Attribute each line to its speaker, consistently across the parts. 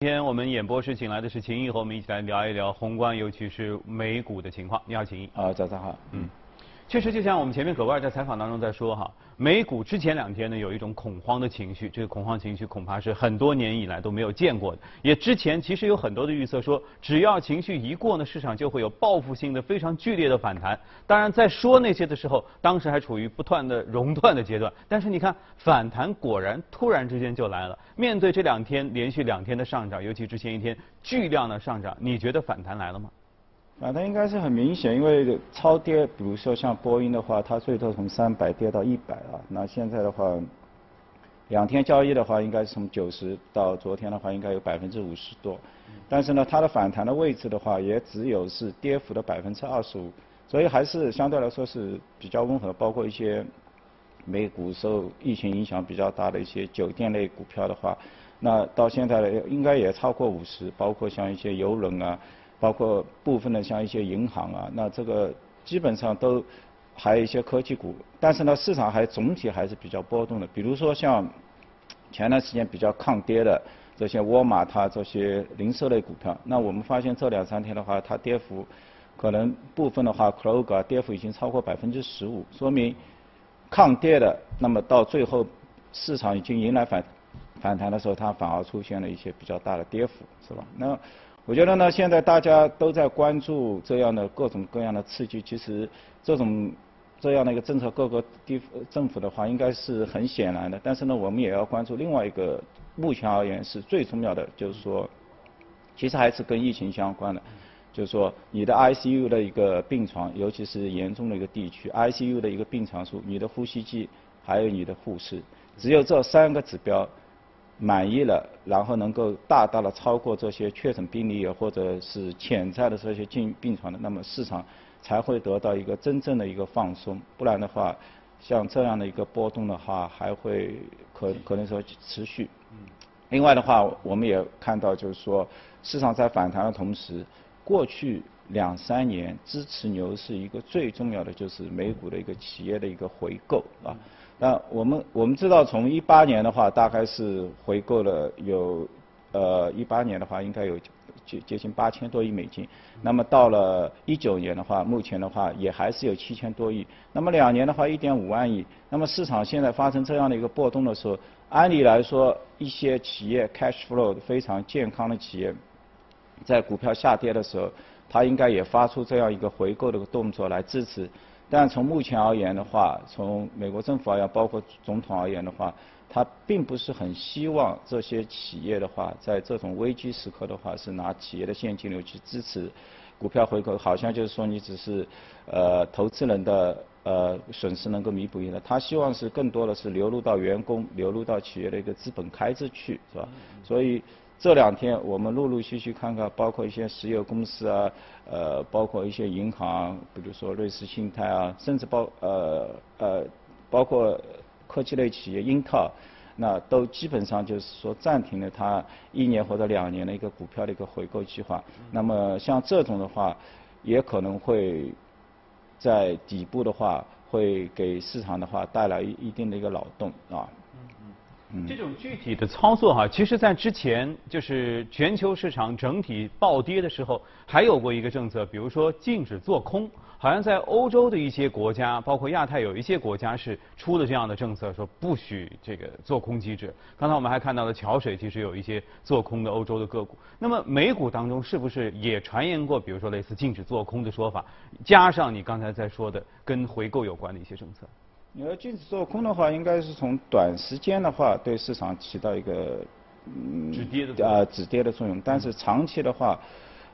Speaker 1: 今天我们演播室请来的是秦毅，和我们一起来聊一聊宏观，尤其是美股的情况。你好，秦毅。
Speaker 2: 啊，早上好。嗯。
Speaker 1: 确实，就像我们前面葛万在采访当中在说哈，美股之前两天呢有一种恐慌的情绪，这个恐慌情绪恐怕是很多年以来都没有见过的。也之前其实有很多的预测说，只要情绪一过呢，市场就会有报复性的非常剧烈的反弹。当然，在说那些的时候，当时还处于不断的熔断的阶段。但是你看，反弹果然突然之间就来了。面对这两天连续两天的上涨，尤其之前一天巨量的上涨，你觉得反弹来了吗？
Speaker 2: 反弹应该是很明显，因为超跌，比如说像波音的话，它最多从三百跌到一百啊。那现在的话，两天交易的话，应该是从九十到昨天的话，应该有百分之五十多。但是呢，它的反弹的位置的话，也只有是跌幅的百分之二十五，所以还是相对来说是比较温和。包括一些美股受疫情影响比较大的一些酒店类股票的话，那到现在应该也超过五十，包括像一些邮轮啊。包括部分的像一些银行啊，那这个基本上都还有一些科技股，但是呢，市场还总体还是比较波动的。比如说像前段时间比较抗跌的这些沃尔玛，它这些零售类股票，那我们发现这两三天的话，它跌幅可能部分的话，Kroger 跌幅已经超过百分之十五，说明抗跌的，那么到最后市场已经迎来反反弹的时候，它反而出现了一些比较大的跌幅，是吧？那我觉得呢，现在大家都在关注这样的各种各样的刺激，其实这种这样的一个政策，各个地政府的话应该是很显然的。但是呢，我们也要关注另外一个，目前而言是最重要的，就是说，其实还是跟疫情相关的，就是说你的 ICU 的一个病床，尤其是严重的一个地区，ICU 的一个病床数，你的呼吸机，还有你的护士，只有这三个指标。满意了，然后能够大大的超过这些确诊病例或者是潜在的这些进病床的，那么市场才会得到一个真正的一个放松。不然的话，像这样的一个波动的话，还会可可能说持续。另外的话，我们也看到就是说，市场在反弹的同时，过去两三年支持牛市一个最重要的就是美股的一个企业的一个回购啊。那我们我们知道，从一八年的话，大概是回购了有，呃，一八年的话应该有接接近八千多亿美金。那么到了一九年的话，目前的话也还是有七千多亿。那么两年的话，一点五万亿。那么市场现在发生这样的一个波动的时候，按理来说，一些企业 cash flow 非常健康的企业，在股票下跌的时候，它应该也发出这样一个回购的动作来支持。但从目前而言的话，从美国政府而言，包括总统而言的话，他并不是很希望这些企业的话，在这种危机时刻的话，是拿企业的现金流去支持股票回购，好像就是说你只是呃投资人的呃损失能够弥补一下，他希望是更多的是流入到员工、流入到企业的一个资本开支去，是吧？所以。这两天我们陆陆续续看看，包括一些石油公司啊，呃，包括一些银行，比如说瑞士信贷啊，甚至包呃呃，包括科技类企业英特尔，那都基本上就是说暂停了它一年或者两年的一个股票的一个回购计划。那么像这种的话，也可能会在底部的话，会给市场的话带来一一定的一个扰动啊。
Speaker 1: 这种具体的操作哈，其实在之前就是全球市场整体暴跌的时候，还有过一个政策，比如说禁止做空。好像在欧洲的一些国家，包括亚太有一些国家是出了这样的政策，说不许这个做空机制。刚才我们还看到了桥水，其实有一些做空的欧洲的个股。那么美股当中是不是也传言过，比如说类似禁止做空的说法？加上你刚才在说的跟回购有关的一些政策。
Speaker 2: 你要禁止做空的话，应该是从短时间的话对市场起到一个
Speaker 1: 嗯止跌的
Speaker 2: 啊止跌的作用，但是长期的话，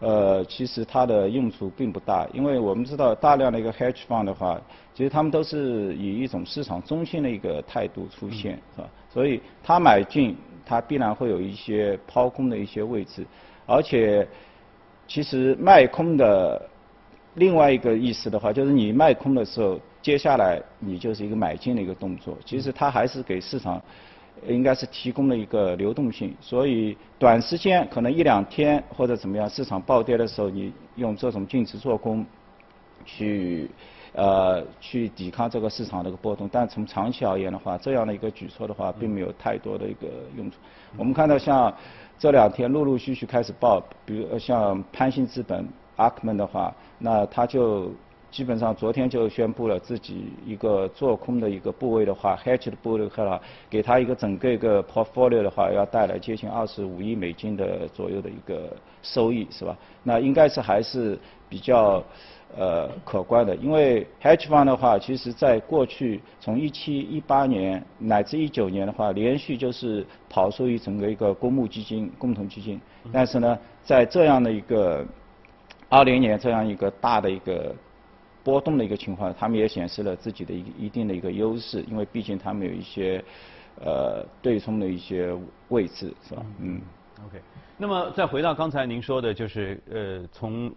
Speaker 2: 呃，其实它的用处并不大，因为我们知道大量的一个 hedge fund 的话，其实他们都是以一种市场中心的一个态度出现，是吧？所以他买进，他必然会有一些抛空的一些位置，而且其实卖空的另外一个意思的话，就是你卖空的时候。接下来你就是一个买进的一个动作，其实它还是给市场应该是提供了一个流动性，所以短时间可能一两天或者怎么样，市场暴跌的时候，你用这种净值做空去呃，去抵抗这个市场的一个波动。但从长期而言的话，这样的一个举措的话，并没有太多的一个用处。我们看到像这两天陆陆续续开始报，比如像潘兴资本、阿克曼的话，那他就。基本上昨天就宣布了自己一个做空的一个部位的话，hedge 的部位的话，给他一个整个一个 portfolio 的话，要带来接近二十五亿美金的左右的一个收益，是吧？那应该是还是比较呃可观的，因为 hedge fund 的话，其实在过去从一七一八年乃至一九年的话，连续就是跑输于整个一个公募基金、共同基金，但是呢，在这样的一个二零年这样一个大的一个波动的一个情况，他们也显示了自己的一一定的一个优势，因为毕竟他们有一些呃对冲的一些位置，是吧？嗯。
Speaker 1: OK。那么再回到刚才您说的，就是呃从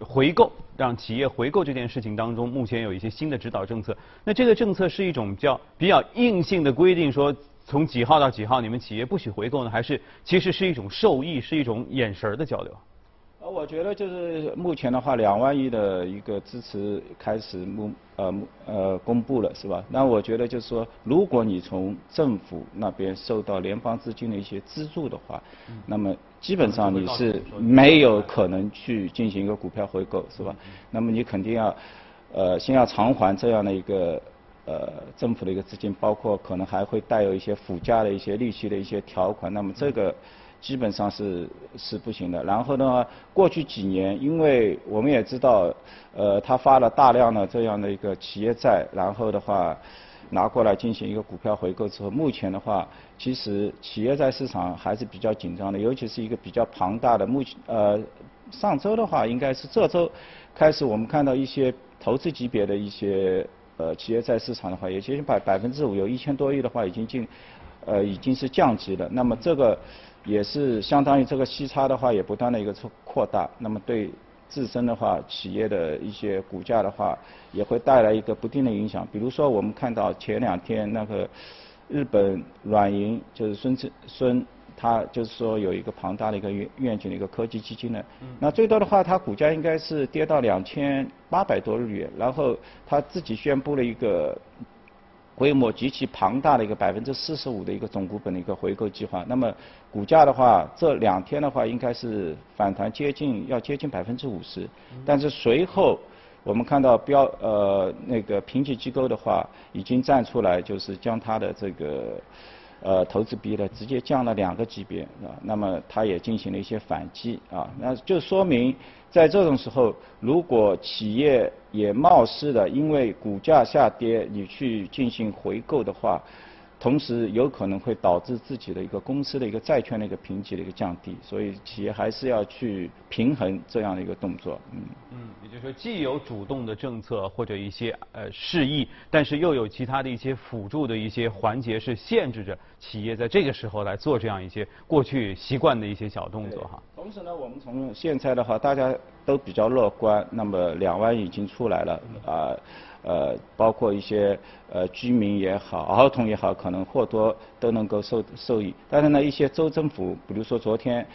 Speaker 1: 回购让企业回购这件事情当中，目前有一些新的指导政策。那这个政策是一种叫比较硬性的规定，说从几号到几号你们企业不许回购呢？还是其实是一种受益，是一种眼神儿的交流？
Speaker 2: 我觉得就是目前的话，两万亿的一个支持开始目呃呃公布了，是吧？那我觉得就是说，如果你从政府那边受到联邦资金的一些资助的话，那么基本上你是没有可能去进行一个股票回购，是吧？那么你肯定要呃先要偿还这样的一个呃政府的一个资金，包括可能还会带有一些附加的一些利息的一些条款，那么这个。基本上是是不行的。然后呢，过去几年，因为我们也知道，呃，他发了大量的这样的一个企业债，然后的话拿过来进行一个股票回购之后，目前的话，其实企业债市场还是比较紧张的，尤其是一个比较庞大的。目前呃，上周的话，应该是这周开始，我们看到一些投资级别的一些呃企业债市场的话，也接近百百分之五，有一千多亿的话已经进呃已经是降级了。那么这个。也是相当于这个息差的话，也不断的一个扩扩大，那么对自身的话，企业的一些股价的话，也会带来一个不定的影响。比如说，我们看到前两天那个日本软银，就是孙正孙，他就是说有一个庞大的一个愿愿景的一个科技基金呢，那最多的话，它股价应该是跌到两千八百多日元，然后它自己宣布了一个。规模极其庞大的一个百分之四十五的一个总股本的一个回购计划，那么股价的话，这两天的话应该是反弹接近要接近百分之五十，但是随后我们看到标呃那个评级机构的话已经站出来，就是将它的这个。呃，投资比呢直接降了两个级别，啊，那么它也进行了一些反击，啊，那就说明在这种时候，如果企业也冒失的因为股价下跌，你去进行回购的话。同时有可能会导致自己的一个公司的一个债券的一个评级的一个降低，所以企业还是要去平衡这样的一个动作。
Speaker 1: 嗯，嗯，也就是说，既有主动的政策或者一些呃示意，但是又有其他的一些辅助的一些环节是限制着企业在这个时候来做这样一些过去习惯的一些小动作哈。
Speaker 2: 同时呢，我们从现在的话，大家都比较乐观，那么两万已经出来了啊。呃，包括一些呃居民也好，儿童也好，可能或多都能够受受益。但是呢，一些州政府，比如说昨天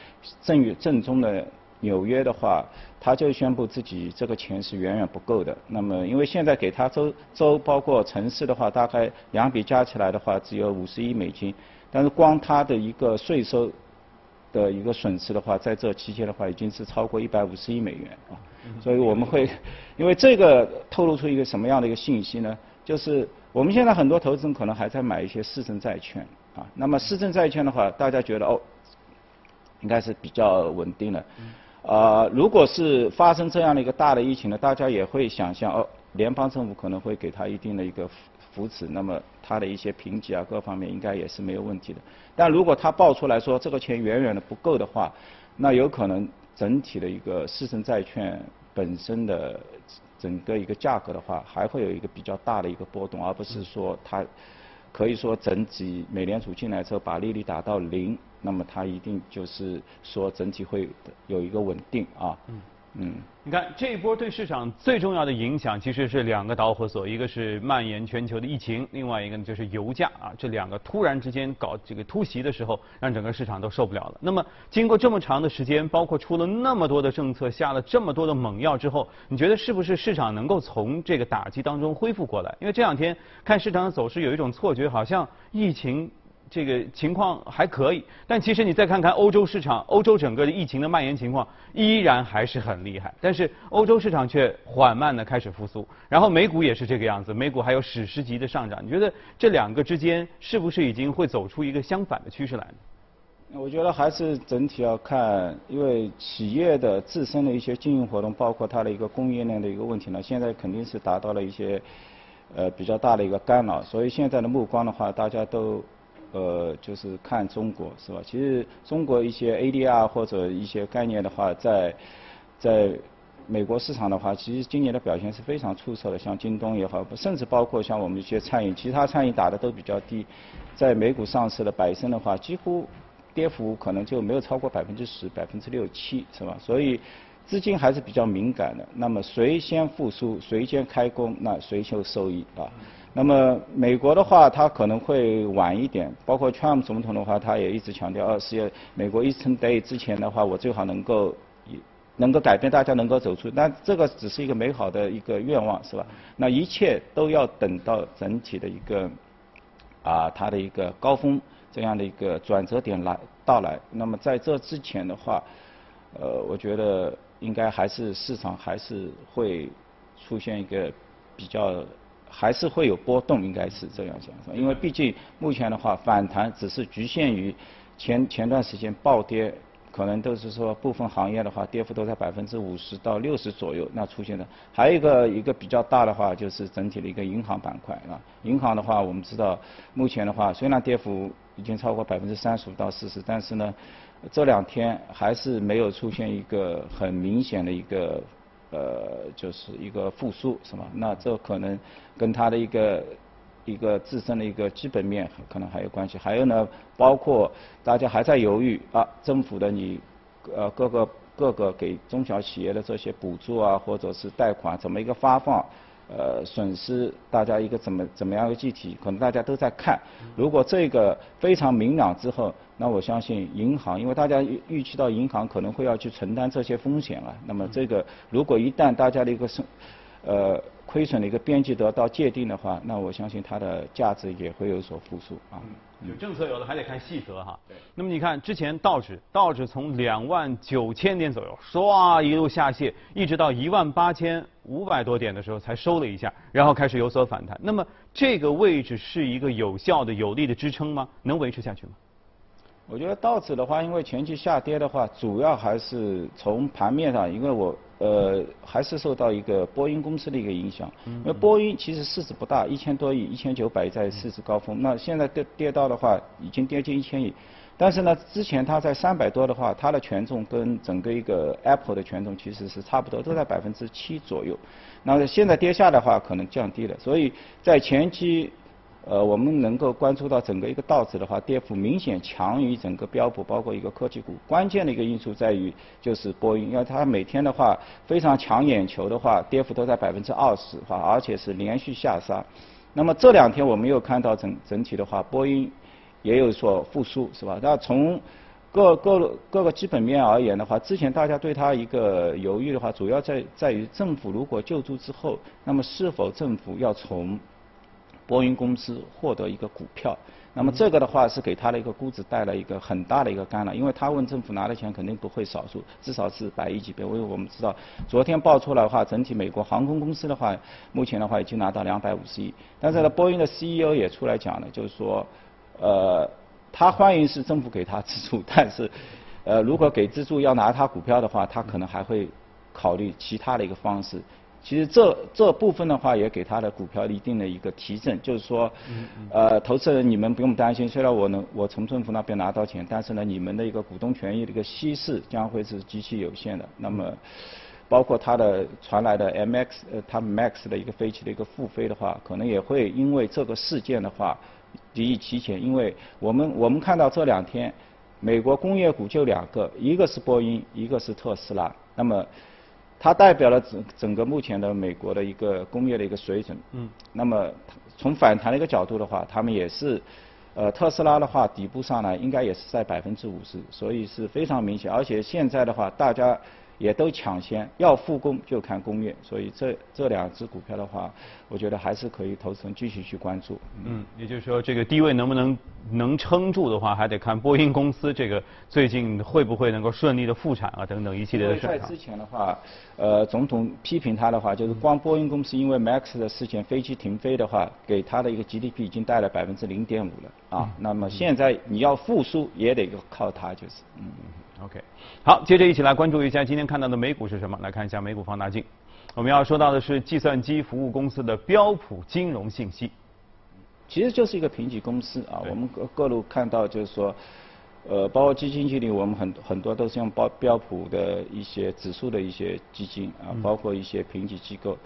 Speaker 2: 正正中的纽约的话，他就宣布自己这个钱是远远不够的。那么，因为现在给他州州包括城市的话，大概两笔加起来的话，只有五十亿美金。但是光他的一个税收的一个损失的话，在这期间的话，已经是超过一百五十亿美元啊。所以我们会，因为这个透露出一个什么样的一个信息呢？就是我们现在很多投资人可能还在买一些市政债券啊。那么市政债券的话，大家觉得哦，应该是比较稳定的。啊，如果是发生这样的一个大的疫情呢，大家也会想象哦，联邦政府可能会给他一定的一个扶持，那么他的一些评级啊各方面应该也是没有问题的。但如果他报出来说这个钱远远的不够的话，那有可能。整体的一个市政债券本身的整个一个价格的话，还会有一个比较大的一个波动，而不是说它可以说整体美联储进来之后把利率打到零，那么它一定就是说整体会有一个稳定啊。
Speaker 1: 嗯，你看这一波对市场最重要的影响其实是两个导火索，一个是蔓延全球的疫情，另外一个呢就是油价啊，这两个突然之间搞这个突袭的时候，让整个市场都受不了了。那么经过这么长的时间，包括出了那么多的政策，下了这么多的猛药之后，你觉得是不是市场能够从这个打击当中恢复过来？因为这两天看市场的走势，有一种错觉，好像疫情。这个情况还可以，但其实你再看看欧洲市场，欧洲整个的疫情的蔓延情况依然还是很厉害，但是欧洲市场却缓慢的开始复苏，然后美股也是这个样子，美股还有史诗级的上涨。你觉得这两个之间是不是已经会走出一个相反的趋势来呢？
Speaker 2: 我觉得还是整体要看，因为企业的自身的一些经营活动，包括它的一个供应链的一个问题呢，现在肯定是达到了一些呃比较大的一个干扰，所以现在的目光的话，大家都。呃，就是看中国是吧？其实中国一些 ADR 或者一些概念的话，在在美国市场的话，其实今年的表现是非常出色的。像京东也好，甚至包括像我们一些餐饮，其他餐饮打的都比较低。在美股上市的百胜的话，几乎跌幅可能就没有超过百分之十、百分之六七，是吧？所以资金还是比较敏感的。那么谁先复苏，谁先开工，那谁就受益啊。那么美国的话，它可能会晚一点。包括 Trump 总统的话，他也一直强调，二十月美国 Eastern Day 之前的话，我最好能够能够改变，大家能够走出。但这个只是一个美好的一个愿望，是吧？那一切都要等到整体的一个啊，它的一个高峰这样的一个转折点来到来。那么在这之前的话，呃，我觉得应该还是市场还是会出现一个比较。还是会有波动，应该是这样讲，因为毕竟目前的话，反弹只是局限于前前段时间暴跌，可能都是说部分行业的话，跌幅都在百分之五十到六十左右，那出现的。还有一个一个比较大的话，就是整体的一个银行板块啊，银行的话，我们知道目前的话，虽然跌幅已经超过百分之三十五到四十，但是呢，这两天还是没有出现一个很明显的一个。呃，就是一个复苏，是吧？那这可能跟它的一个一个自身的一个基本面可能还有关系。还有呢，包括大家还在犹豫啊，政府的你呃各个各个给中小企业的这些补助啊，或者是贷款怎么一个发放？呃，损失大家一个怎么怎么样的具体，可能大家都在看。如果这个非常明朗之后，那我相信银行，因为大家预预期到银行可能会要去承担这些风险了。那么这个如果一旦大家的一个生，呃。亏损的一个边际得到界定的话，那我相信它的价值也会有所复苏啊。
Speaker 1: 有政策有的还得看细则哈。对。那么你看之前道指，道指从两万九千点左右唰一路下泻，一直到一万八千五百多点的时候才收了一下，然后开始有所反弹。那么这个位置是一个有效的、有力的支撑吗？能维持下去吗？
Speaker 2: 我觉得道指的话，因为前期下跌的话，主要还是从盘面上，因为我呃还是受到一个波音公司的一个影响。因为波音其实市值不大，一千多亿，一千九百亿在市值高峰。那现在跌跌到的话，已经跌近一千亿。但是呢，之前它在三百多的话，它的权重跟整个一个 Apple 的权重其实是差不多，都在百分之七左右。那现在跌下的话，可能降低了。所以在前期。呃，我们能够关注到整个一个道指的话，跌幅明显强于整个标普，包括一个科技股。关键的一个因素在于就是波音，因为它每天的话非常抢眼球的话，跌幅都在百分之二十，哈，而且是连续下杀。那么这两天我们又看到整整体的话，波音也有所复苏，是吧？那从各各各个基本面而言的话，之前大家对它一个犹豫的话，主要在在于政府如果救助之后，那么是否政府要从波音公司获得一个股票，那么这个的话是给他的一个估值带来一个很大的一个干扰，因为他问政府拿的钱肯定不会少数，至少是百亿级别。因为我们知道，昨天爆出来的话，整体美国航空公司的话，目前的话已经拿到两百五十亿。但是呢，波音的 CEO 也出来讲了，就是说，呃，他欢迎是政府给他资助，但是，呃，如果给资助要拿他股票的话，他可能还会考虑其他的一个方式。其实这这部分的话也给他的股票一定的一个提振，就是说，呃，投资人你们不用担心，虽然我能我从政府那边拿到钱，但是呢，你们的一个股东权益的一个稀释将会是极其有限的。那么，包括他的传来的 MX 呃，他 Max 的一个飞机的一个复飞的话，可能也会因为这个事件的话，予以提前。因为我们我们看到这两天，美国工业股就两个，一个是波音，一个是特斯拉。那么。它代表了整整个目前的美国的一个工业的一个水准。嗯。那么从反弹的一个角度的话，他们也是，呃，特斯拉的话底部上来应该也是在百分之五十，所以是非常明显。而且现在的话，大家。也都抢先，要复工就看工业，所以这这两只股票的话，我觉得还是可以投资人继续去关注。
Speaker 1: 嗯，也就是说，这个低位能不能能撑住的话，还得看波音公司这个最近会不会能够顺利的复产啊等等一系列的事
Speaker 2: 在之前的话，呃，总统批评他的话，就是光波音公司因为 MAX 的事情飞机停飞的话，给他的一个 GDP 已经带来百分之零点五了啊。那么现在你要复苏也得靠它，就是。嗯。
Speaker 1: OK，好，接着一起来关注一下今天看到的美股是什么？来看一下美股放大镜。我们要说到的是计算机服务公司的标普金融信息，
Speaker 2: 其实就是一个评级公司啊。我们各各路看到就是说，呃，包括基金经理，我们很很多都是用标标普的一些指数的一些基金啊，包括一些评级机构。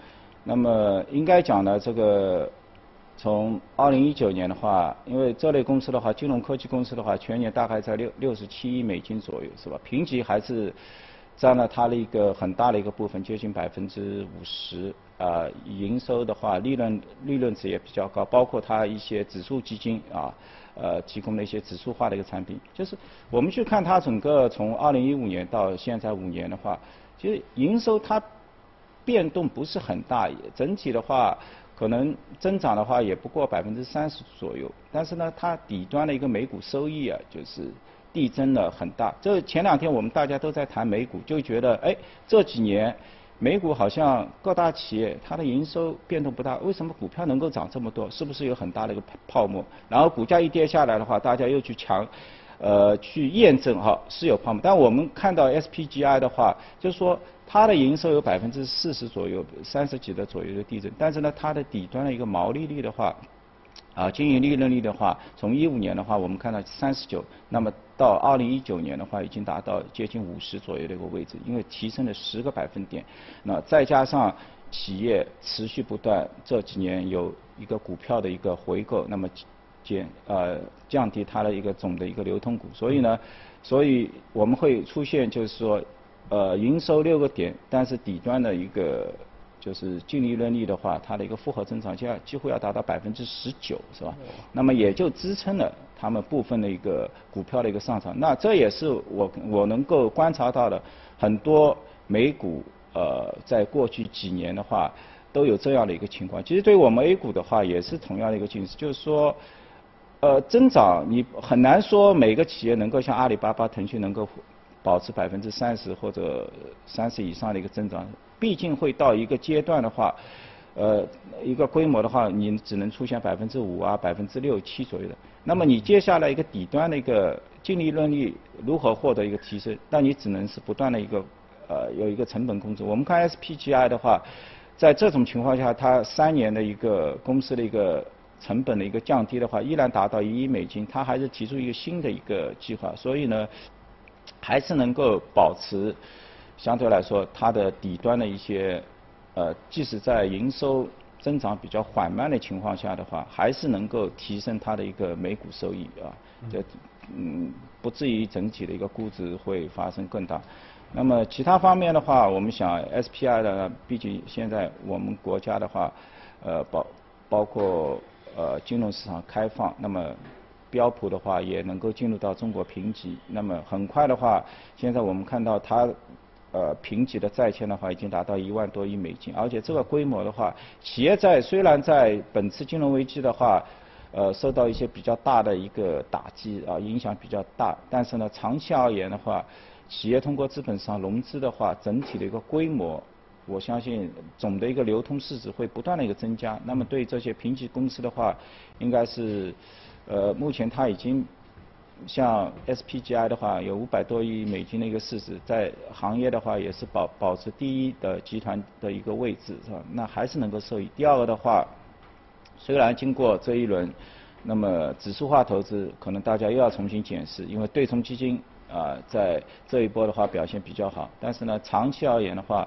Speaker 2: 那么应该讲呢，这个。从二零一九年的话，因为这类公司的话，金融科技公司的话，全年大概在六六十七亿美金左右，是吧？评级还是占了它的一个很大的一个部分，接近百分之五十。啊，营收的话，利润利润值也比较高，包括它一些指数基金啊，呃，提供的一些指数化的一个产品。就是我们去看它整个从二零一五年到现在五年的话，其实营收它变动不是很大，整体的话。可能增长的话也不过百分之三十左右，但是呢，它底端的一个每股收益啊，就是递增了很大。这前两天我们大家都在谈美股，就觉得哎，这几年美股好像各大企业它的营收变动不大，为什么股票能够涨这么多？是不是有很大的一个泡沫？然后股价一跌下来的话，大家又去抢。呃，去验证哈是有泡沫，但我们看到 SPGI 的话，就是说它的营收有百分之四十左右，三十几的左右的递增，但是呢，它的底端的一个毛利率的话，啊，经营利润率的话，从一五年的话，我们看到三十九，那么到二零一九年的话，已经达到接近五十左右的一个位置，因为提升了十个百分点，那再加上企业持续不断这几年有一个股票的一个回购，那么。减呃降低它的一个总的一个流通股，所以呢，所以我们会出现就是说，呃营收六个点，但是底端的一个就是净利润率的话，它的一个复合增长就要几乎要达到百分之十九，是吧？那么也就支撑了他们部分的一个股票的一个上涨。那这也是我我能够观察到的很多美股呃在过去几年的话都有这样的一个情况。其实对我们 A 股的话也是同样的一个境势，就是说。呃，增长你很难说每个企业能够像阿里巴巴、腾讯能够保持百分之三十或者三十以上的一个增长，毕竟会到一个阶段的话，呃，一个规模的话，你只能出现百分之五啊、百分之六七左右的。那么你接下来一个底端的一个净利润率如何获得一个提升？那你只能是不断的一个呃有一个成本控制。我们看 SPGI 的话，在这种情况下，它三年的一个公司的一个。成本的一个降低的话，依然达到一亿美金，它还是提出一个新的一个计划，所以呢，还是能够保持相对来说它的底端的一些呃，即使在营收增长比较缓慢的情况下的话，还是能够提升它的一个每股收益啊，这嗯不至于整体的一个估值会发生更大。那么其他方面的话，我们想 SPI 的，毕竟现在我们国家的话，呃包包括。呃，金融市场开放，那么标普的话也能够进入到中国评级，那么很快的话，现在我们看到它呃评级的债券的话已经达到一万多亿美金，而且这个规模的话，企业债虽然在本次金融危机的话，呃受到一些比较大的一个打击啊，影响比较大，但是呢，长期而言的话，企业通过资本市场融资的话，整体的一个规模。我相信总的一个流通市值会不断的一个增加，那么对这些评级公司的话，应该是，呃，目前它已经像 SPGI 的话有五百多亿美金的一个市值，在行业的话也是保保持第一的集团的一个位置，是吧？那还是能够受益。第二个的话，虽然经过这一轮，那么指数化投资可能大家又要重新检视，因为对冲基金啊在这一波的话表现比较好，但是呢，长期而言的话。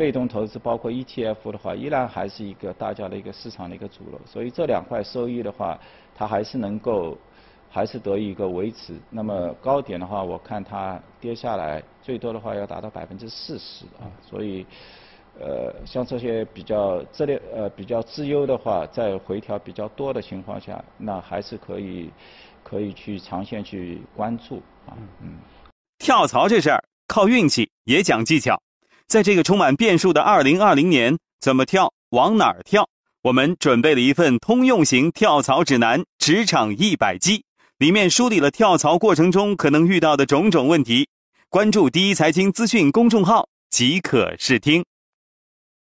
Speaker 2: 被动投资包括 ETF 的话，依然还是一个大家的一个市场的一个主流，所以这两块收益的话，它还是能够还是得以一个维持。那么高点的话，我看它跌下来最多的话要达到百分之四十啊，所以。呃，像这些比较质量呃比较质优的话，在回调比较多的情况下，那还是可以可以去长线去关注啊。嗯，
Speaker 1: 跳槽这事儿靠运气也讲技巧，在这个充满变数的二零二零年，怎么跳，往哪儿跳？我们准备了一份通用型跳槽指南《职场一百计》，里面梳理了跳槽过程中可能遇到的种种问题。关注第一财经资讯公众号即可试听。